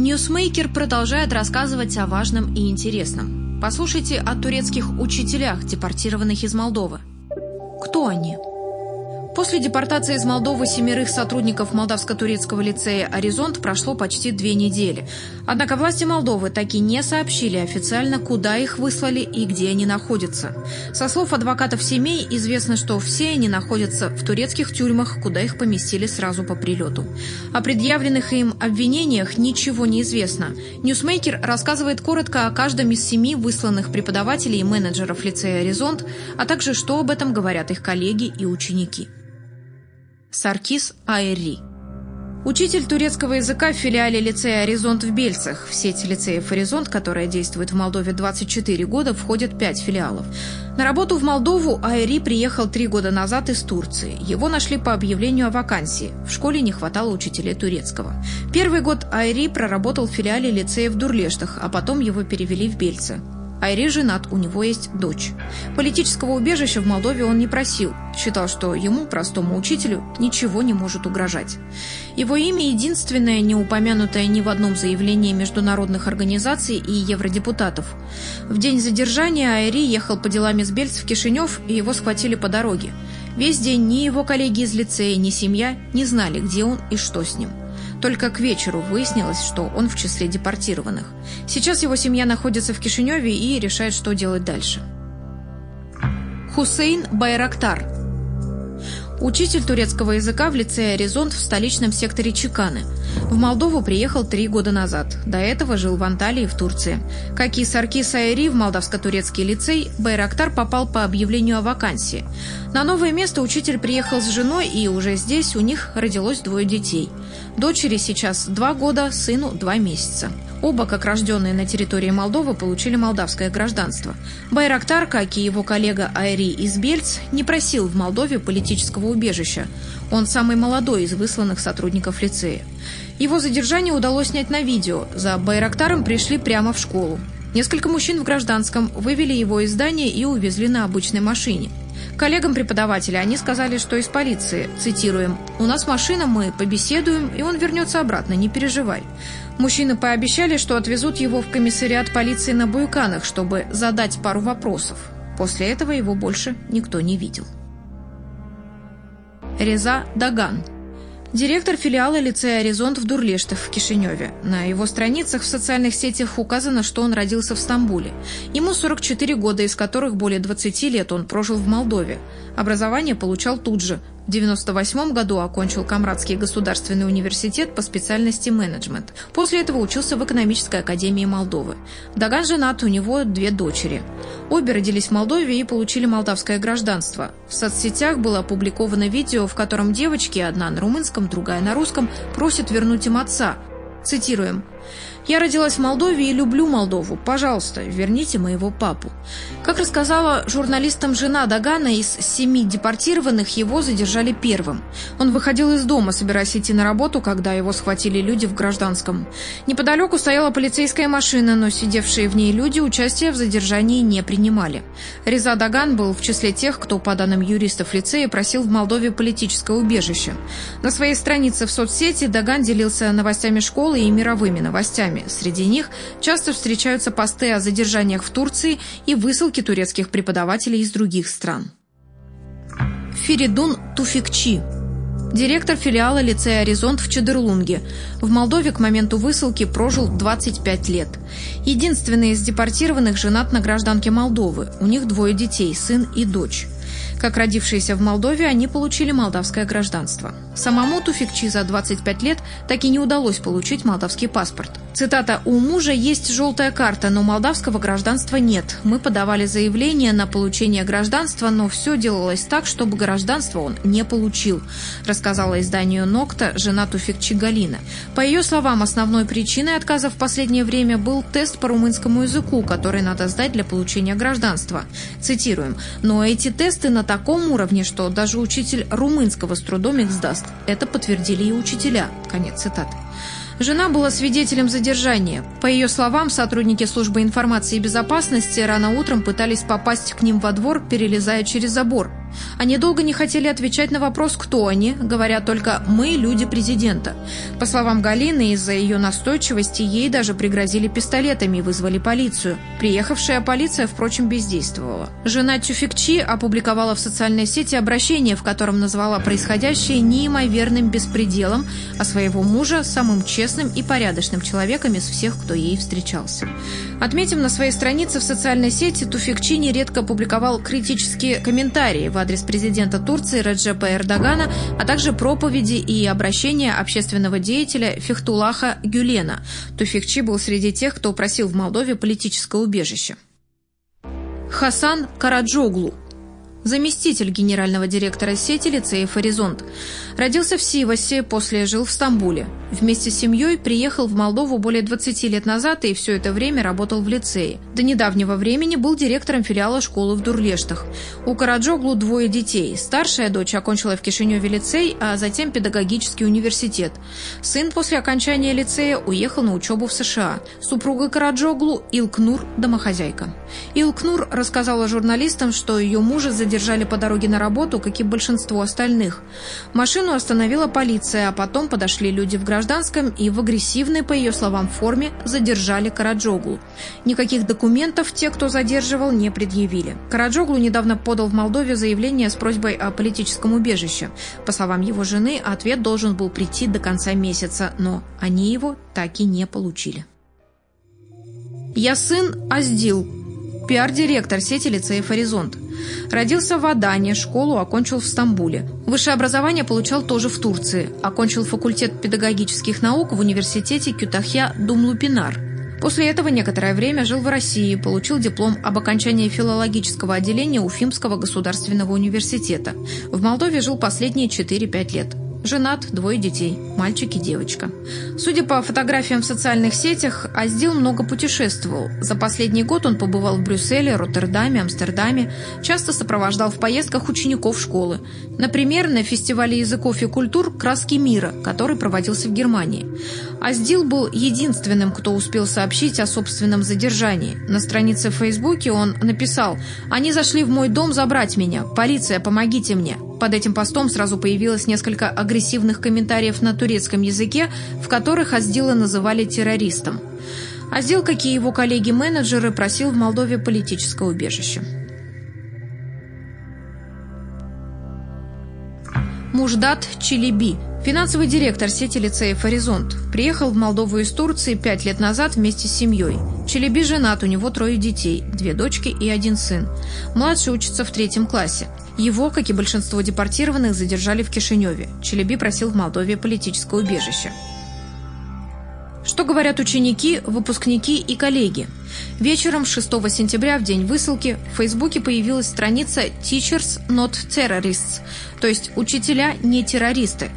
Ньюсмейкер продолжает рассказывать о важном и интересном. Послушайте о турецких учителях, депортированных из Молдовы. Кто они? После депортации из Молдовы семерых сотрудников молдавско-турецкого лицея «Оризонт» прошло почти две недели. Однако власти Молдовы так и не сообщили официально, куда их выслали и где они находятся. Со слов адвокатов семей известно, что все они находятся в турецких тюрьмах, куда их поместили сразу по прилету. О предъявленных им обвинениях ничего не известно. Ньюсмейкер рассказывает коротко о каждом из семи высланных преподавателей и менеджеров лицея «Оризонт», а также что об этом говорят их коллеги и ученики. Саркис Айри. Учитель турецкого языка в филиале лицея «Оризонт» в Бельцах. В сеть лицеев «Оризонт», которая действует в Молдове 24 года, входят 5 филиалов. На работу в Молдову Айри приехал три года назад из Турции. Его нашли по объявлению о вакансии. В школе не хватало учителей турецкого. Первый год Айри проработал в филиале лицея в Дурлештах, а потом его перевели в Бельцы. Айри женат, у него есть дочь. Политического убежища в Молдове он не просил. Считал, что ему, простому учителю, ничего не может угрожать. Его имя единственное, не упомянутое ни в одном заявлении международных организаций и евродепутатов. В день задержания Айри ехал по делам из Бельц в Кишинев, и его схватили по дороге. Весь день ни его коллеги из лицея, ни семья не знали, где он и что с ним. Только к вечеру выяснилось, что он в числе депортированных. Сейчас его семья находится в Кишиневе и решает, что делать дальше. Хусейн Байрактар Учитель турецкого языка в лицее «Оризонт» в столичном секторе Чеканы. В Молдову приехал три года назад. До этого жил в Анталии в Турции. Как и Саркис Айри в молдавско-турецкий лицей, Байрактар попал по объявлению о вакансии. На новое место учитель приехал с женой, и уже здесь у них родилось двое детей. Дочери сейчас два года, сыну два месяца. Оба, как рожденные на территории Молдовы, получили молдавское гражданство. Байрактар, как и его коллега Айри из Бельц, не просил в Молдове политического убежища. Он самый молодой из высланных сотрудников лицея. Его задержание удалось снять на видео. За Байрактаром пришли прямо в школу. Несколько мужчин в гражданском вывели его из здания и увезли на обычной машине. Коллегам преподавателя они сказали, что из полиции, цитируем, «У нас машина, мы побеседуем, и он вернется обратно, не переживай». Мужчины пообещали, что отвезут его в комиссариат полиции на Буйканах, чтобы задать пару вопросов. После этого его больше никто не видел. Реза Даган Директор филиала лицея «Оризонт» в Дурлештах в Кишиневе. На его страницах в социальных сетях указано, что он родился в Стамбуле. Ему 44 года, из которых более 20 лет он прожил в Молдове. Образование получал тут же, в 1998 году окончил Камрадский государственный университет по специальности менеджмент. После этого учился в экономической академии Молдовы. Даган женат, у него две дочери. Обе родились в Молдове и получили молдавское гражданство. В соцсетях было опубликовано видео, в котором девочки, одна на румынском, другая на русском, просят вернуть им отца. Цитируем. Я родилась в Молдове и люблю Молдову. Пожалуйста, верните моего папу. Как рассказала журналистам жена Дагана, из семи депортированных его задержали первым. Он выходил из дома, собираясь идти на работу, когда его схватили люди в гражданском. Неподалеку стояла полицейская машина, но сидевшие в ней люди участия в задержании не принимали. Реза Даган был в числе тех, кто, по данным юристов лицея, просил в Молдове политическое убежище. На своей странице в соцсети Даган делился новостями школы и мировыми новостями новостями. Среди них часто встречаются посты о задержаниях в Турции и высылки турецких преподавателей из других стран. Феридун Туфикчи Директор филиала лицея «Оризонт» в Чадырлунге. В Молдове к моменту высылки прожил 25 лет. Единственный из депортированных женат на гражданке Молдовы. У них двое детей, сын и дочь. Как родившиеся в Молдове, они получили молдавское гражданство. Самому Туфикчи за 25 лет так и не удалось получить молдавский паспорт. Цитата «У мужа есть желтая карта, но молдавского гражданства нет. Мы подавали заявление на получение гражданства, но все делалось так, чтобы гражданство он не получил», рассказала изданию «Нокта» жена Туфикчи Галина. По ее словам, основной причиной отказа в последнее время был тест по румынскому языку, который надо сдать для получения гражданства. Цитируем «Но эти тесты на таком уровне, что даже учитель румынского с трудом их сдаст. Это подтвердили и учителя». Конец цитаты. Жена была свидетелем задержания. По ее словам, сотрудники службы информации и безопасности рано утром пытались попасть к ним во двор, перелезая через забор. Они долго не хотели отвечать на вопрос, кто они, говоря только «мы – люди президента». По словам Галины, из-за ее настойчивости ей даже пригрозили пистолетами и вызвали полицию. Приехавшая полиция, впрочем, бездействовала. Жена Тюфикчи опубликовала в социальной сети обращение, в котором назвала происходящее неимоверным беспределом, а своего мужа – самым честным и порядочным человеком из всех, кто ей встречался. Отметим, на своей странице в социальной сети Туфикчи нередко публиковал критические комментарии в адрес президента Турции Раджепа Эрдогана, а также проповеди и обращения общественного деятеля Фехтулаха Гюлена. Туфикчи был среди тех, кто просил в Молдове политическое убежище. Хасан Караджоглу заместитель генерального директора сети лицеев «Хоризонт». Родился в Сивасе, после жил в Стамбуле. Вместе с семьей приехал в Молдову более 20 лет назад и все это время работал в лицее. До недавнего времени был директором филиала школы в Дурлештах. У Караджоглу двое детей. Старшая дочь окончила в Кишиневе лицей, а затем педагогический университет. Сын после окончания лицея уехал на учебу в США. Супруга Караджоглу – Илкнур, домохозяйка. Илкнур рассказала журналистам, что ее мужа задержали по дороге на работу, как и большинство остальных. Машину остановила полиция, а потом подошли люди в гражданском и в агрессивной, по ее словам, форме задержали Караджоглу. Никаких документов те, кто задерживал, не предъявили. Караджоглу недавно подал в Молдове заявление с просьбой о политическом убежище. По словам его жены, ответ должен был прийти до конца месяца, но они его так и не получили. «Я сын Аздил», пиар-директор сети лицеев «Хоризонт». Родился в Адане, школу окончил в Стамбуле. Высшее образование получал тоже в Турции. Окончил факультет педагогических наук в университете Кютахья Думлупинар. После этого некоторое время жил в России, получил диплом об окончании филологического отделения Уфимского государственного университета. В Молдове жил последние 4-5 лет. Женат, двое детей, мальчик и девочка. Судя по фотографиям в социальных сетях, Аздил много путешествовал. За последний год он побывал в Брюсселе, Роттердаме, Амстердаме, часто сопровождал в поездках учеников школы. Например, на фестивале языков и культур «Краски мира», который проводился в Германии. Аздил был единственным, кто успел сообщить о собственном задержании. На странице в Фейсбуке он написал «Они зашли в мой дом забрать меня. Полиция, помогите мне». Под этим постом сразу появилось несколько агрессивных комментариев на турецком языке, в которых Аздила называли террористом. Аздил, как и его коллеги-менеджеры, просил в Молдове политическое убежище. Муждат Чилиби, финансовый директор сети лицеев «Хоризонт», приехал в Молдову из Турции пять лет назад вместе с семьей. Челеби женат, у него трое детей, две дочки и один сын. Младший учится в третьем классе. Его, как и большинство депортированных, задержали в Кишиневе. Челеби просил в Молдове политическое убежище. Что говорят ученики, выпускники и коллеги? Вечером 6 сентября, в день высылки, в Фейсбуке появилась страница «Teachers not terrorists», то есть «Учителя не террористы».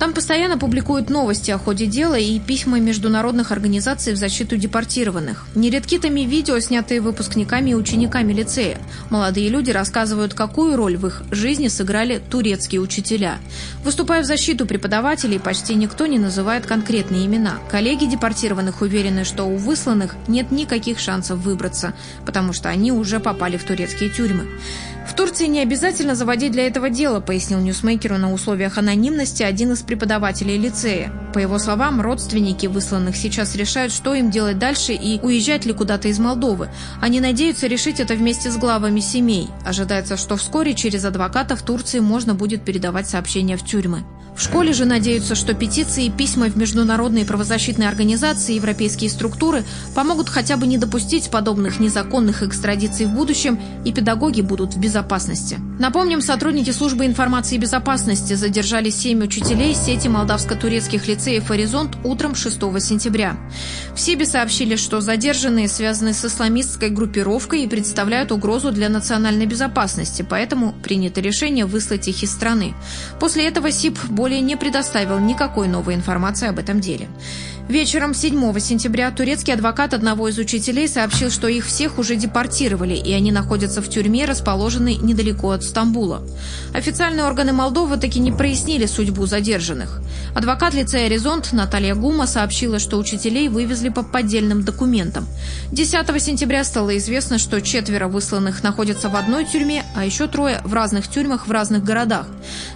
Там постоянно публикуют новости о ходе дела и письма международных организаций в защиту депортированных. Нередки тами видео, снятые выпускниками и учениками лицея. Молодые люди рассказывают, какую роль в их жизни сыграли турецкие учителя. Выступая в защиту преподавателей, почти никто не называет конкретные имена. Коллеги депортированных уверены, что у высланных нет никаких шансов выбраться, потому что они уже попали в турецкие тюрьмы. В Турции не обязательно заводить для этого дело, пояснил Ньюсмейкеру на условиях анонимности один из преподавателей лицея. По его словам, родственники высланных сейчас решают, что им делать дальше и уезжать ли куда-то из Молдовы. Они надеются решить это вместе с главами семей. Ожидается, что вскоре через адвоката в Турции можно будет передавать сообщения в тюрьмы. В школе же надеются, что петиции и письма в международные правозащитные организации и европейские структуры помогут хотя бы не допустить подобных незаконных экстрадиций в будущем, и педагоги будут в безопасности. Напомним, сотрудники службы информации и безопасности задержали семь учителей сети молдавско-турецких лицеев «Оризонт» утром 6 сентября. В СИБе сообщили, что задержанные связаны с исламистской группировкой и представляют угрозу для национальной безопасности, поэтому принято решение выслать их из страны. После этого СИБ более не предоставил никакой новой информации об этом деле. Вечером 7 сентября турецкий адвокат одного из учителей сообщил, что их всех уже депортировали, и они находятся в тюрьме, расположенной недалеко от Стамбула. Официальные органы Молдовы таки не прояснили судьбу задержанных. Адвокат лицея «Горизонт» Наталья Гума сообщила, что учителей вывезли по поддельным документам. 10 сентября стало известно, что четверо высланных находятся в одной тюрьме, а еще трое в разных тюрьмах в разных городах.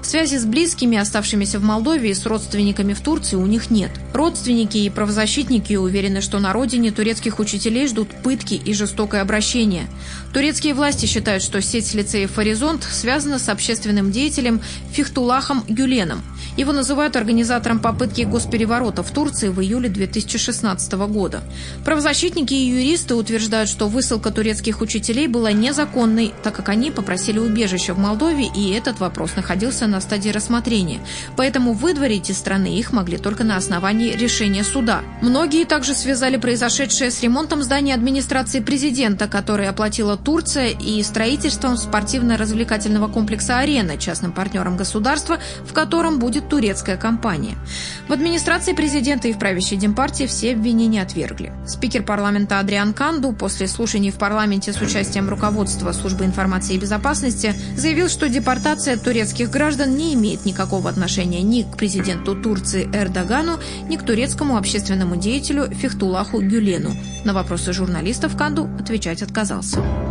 Связи с близкими, оставшимися в Молдове и с родственниками в Турции у них нет. Родственники и правозащитники уверены, что на родине турецких учителей ждут пытки и жестокое обращение. Турецкие власти считают, что сеть лицеев «Хоризонт» связана с общественным деятелем Фихтулахом Гюленом. Его называют организатором попытки госпереворота в Турции в июле 2016 года. Правозащитники и юристы утверждают, что высылка турецких учителей была незаконной, так как они попросили убежища в Молдове, и этот вопрос находился на стадии рассмотрения. Поэтому выдворить из страны их могли только на основании решения суда. Многие также связали произошедшее с ремонтом здания администрации президента, который оплатила Турция, и строительством спортивно-развлекательного комплекса «Арена», частным партнером государства, в котором будет турецкая компания. В администрации президента и в правящей Демпартии все обвинения отвергли. Спикер парламента Адриан Канду после слушаний в парламенте с участием руководства службы информации и безопасности заявил, что депортация турецких граждан не имеет никакого отношения ни к президенту Турции Эрдогану, ни к турецкому общественному деятелю Фехтулаху Гюлену. На вопросы журналистов Канду отвечать отказался.